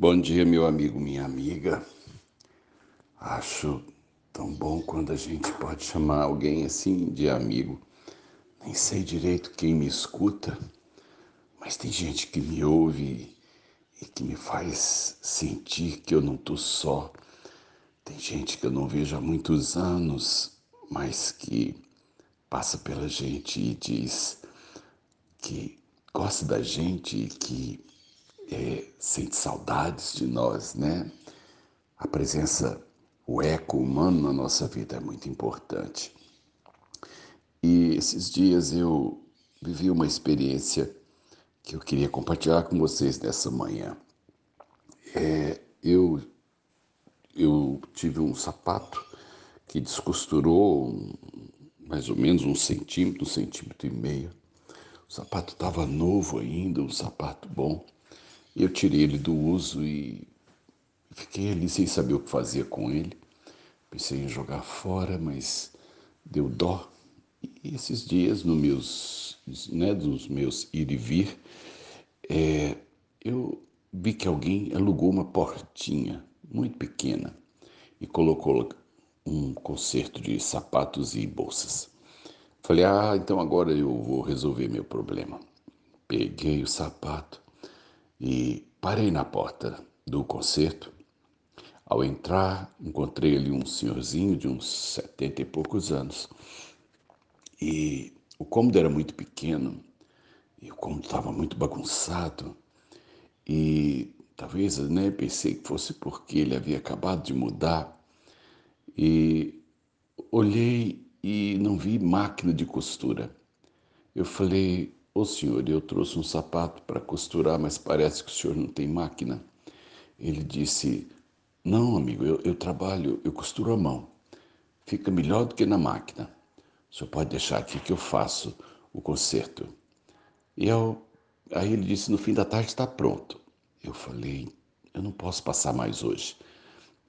Bom dia, meu amigo, minha amiga. Acho tão bom quando a gente pode chamar alguém assim de amigo. Nem sei direito quem me escuta, mas tem gente que me ouve e que me faz sentir que eu não estou só. Tem gente que eu não vejo há muitos anos, mas que passa pela gente e diz que gosta da gente e que é, sente saudades de nós, né? A presença, o eco humano na nossa vida é muito importante. E esses dias eu vivi uma experiência que eu queria compartilhar com vocês nessa manhã. É, eu, eu tive um sapato que descosturou mais ou menos um centímetro, um centímetro e meio. O sapato estava novo ainda, um sapato bom. Eu tirei ele do uso e fiquei ali sem saber o que fazia com ele. Pensei em jogar fora, mas deu dó. E esses dias, no meus, né, dos meus ir e vir, é, eu vi que alguém alugou uma portinha muito pequena e colocou um concerto de sapatos e bolsas. Falei, ah, então agora eu vou resolver meu problema. Peguei o sapato, e parei na porta do concerto. Ao entrar, encontrei ali um senhorzinho de uns setenta e poucos anos. E o cômodo era muito pequeno, e o cômodo estava muito bagunçado. E talvez, né, pensei que fosse porque ele havia acabado de mudar. E olhei e não vi máquina de costura. Eu falei, Ô senhor, eu trouxe um sapato para costurar, mas parece que o senhor não tem máquina. Ele disse: Não, amigo, eu, eu trabalho, eu costuro a mão. Fica melhor do que na máquina. O senhor pode deixar aqui que eu faço o conserto. E eu, aí ele disse: No fim da tarde está pronto. Eu falei: Eu não posso passar mais hoje.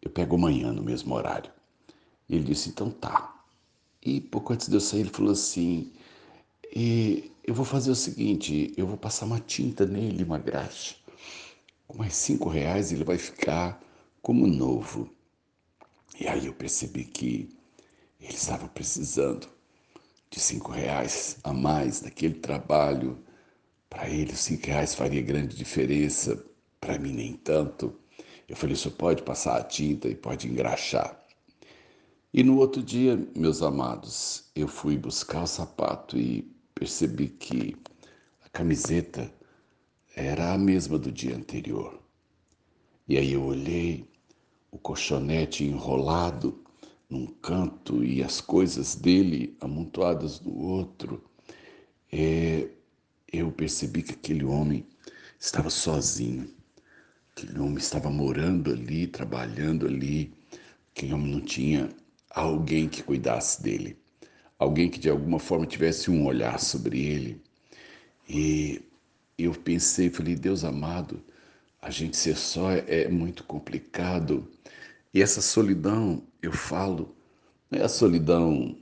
Eu pego amanhã no mesmo horário. Ele disse: Então tá. E pouco antes de eu sair, ele falou assim: e eu vou fazer o seguinte, eu vou passar uma tinta nele, uma graxa. Com mais cinco reais ele vai ficar como novo. E aí eu percebi que ele estava precisando de cinco reais a mais naquele trabalho. Para ele, cinco reais faria grande diferença, para mim nem tanto. Eu falei, só pode passar a tinta e pode engraxar. E no outro dia, meus amados, eu fui buscar o sapato e percebi que a camiseta era a mesma do dia anterior. E aí eu olhei o colchonete enrolado num canto e as coisas dele amontoadas no outro. É, eu percebi que aquele homem estava sozinho. Aquele homem estava morando ali, trabalhando ali. Aquele homem não tinha alguém que cuidasse dele alguém que de alguma forma tivesse um olhar sobre ele. E eu pensei, falei, Deus amado, a gente ser só é, muito complicado. E essa solidão, eu falo, não é a solidão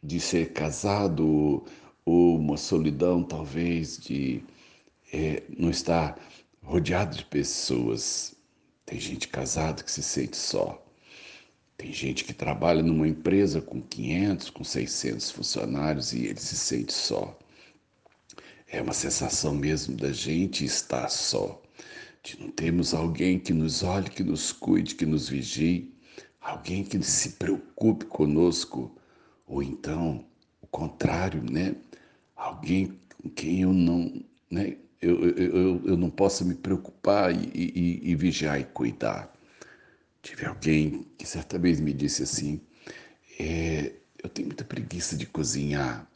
de ser casado ou uma solidão talvez de é, não estar rodeado de pessoas. Tem gente casada que se sente só. Tem gente que trabalha numa empresa com 500, com 600 funcionários e ele se sente só. É uma sensação mesmo da gente estar só, de não termos alguém que nos olhe, que nos cuide, que nos vigie, alguém que se preocupe conosco, ou então o contrário, né? Alguém com quem eu não, né? Eu, eu, eu, eu não possa me preocupar e, e, e vigiar e cuidar. Tive alguém que certa vez me disse assim: é, Eu tenho muita preguiça de cozinhar,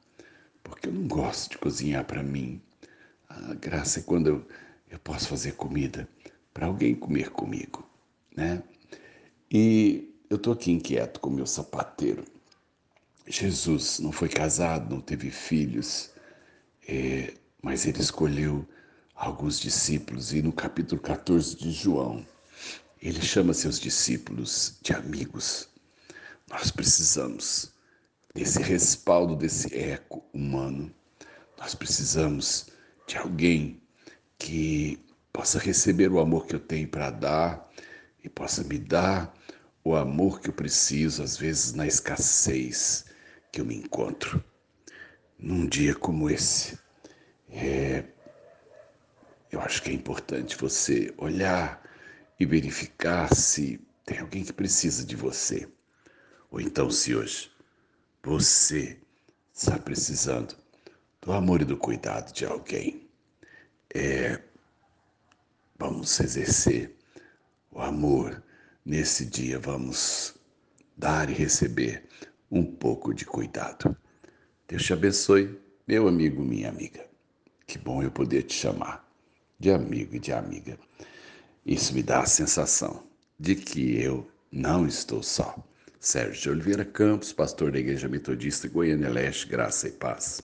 porque eu não gosto de cozinhar para mim. A graça é quando eu, eu posso fazer comida para alguém comer comigo, né? E eu estou aqui inquieto com meu sapateiro. Jesus não foi casado, não teve filhos, é, mas ele escolheu alguns discípulos, e no capítulo 14 de João, ele chama seus discípulos de amigos. Nós precisamos desse respaldo, desse eco humano. Nós precisamos de alguém que possa receber o amor que eu tenho para dar e possa me dar o amor que eu preciso, às vezes na escassez que eu me encontro. Num dia como esse, é, eu acho que é importante você olhar e verificar se tem alguém que precisa de você. Ou então, se hoje você está precisando do amor e do cuidado de alguém, é, vamos exercer o amor nesse dia, vamos dar e receber um pouco de cuidado. Deus te abençoe, meu amigo, minha amiga. Que bom eu poder te chamar de amigo e de amiga. Isso me dá a sensação de que eu não estou só. Sérgio de Oliveira Campos, pastor da Igreja Metodista Goiânia Leste, Graça e Paz.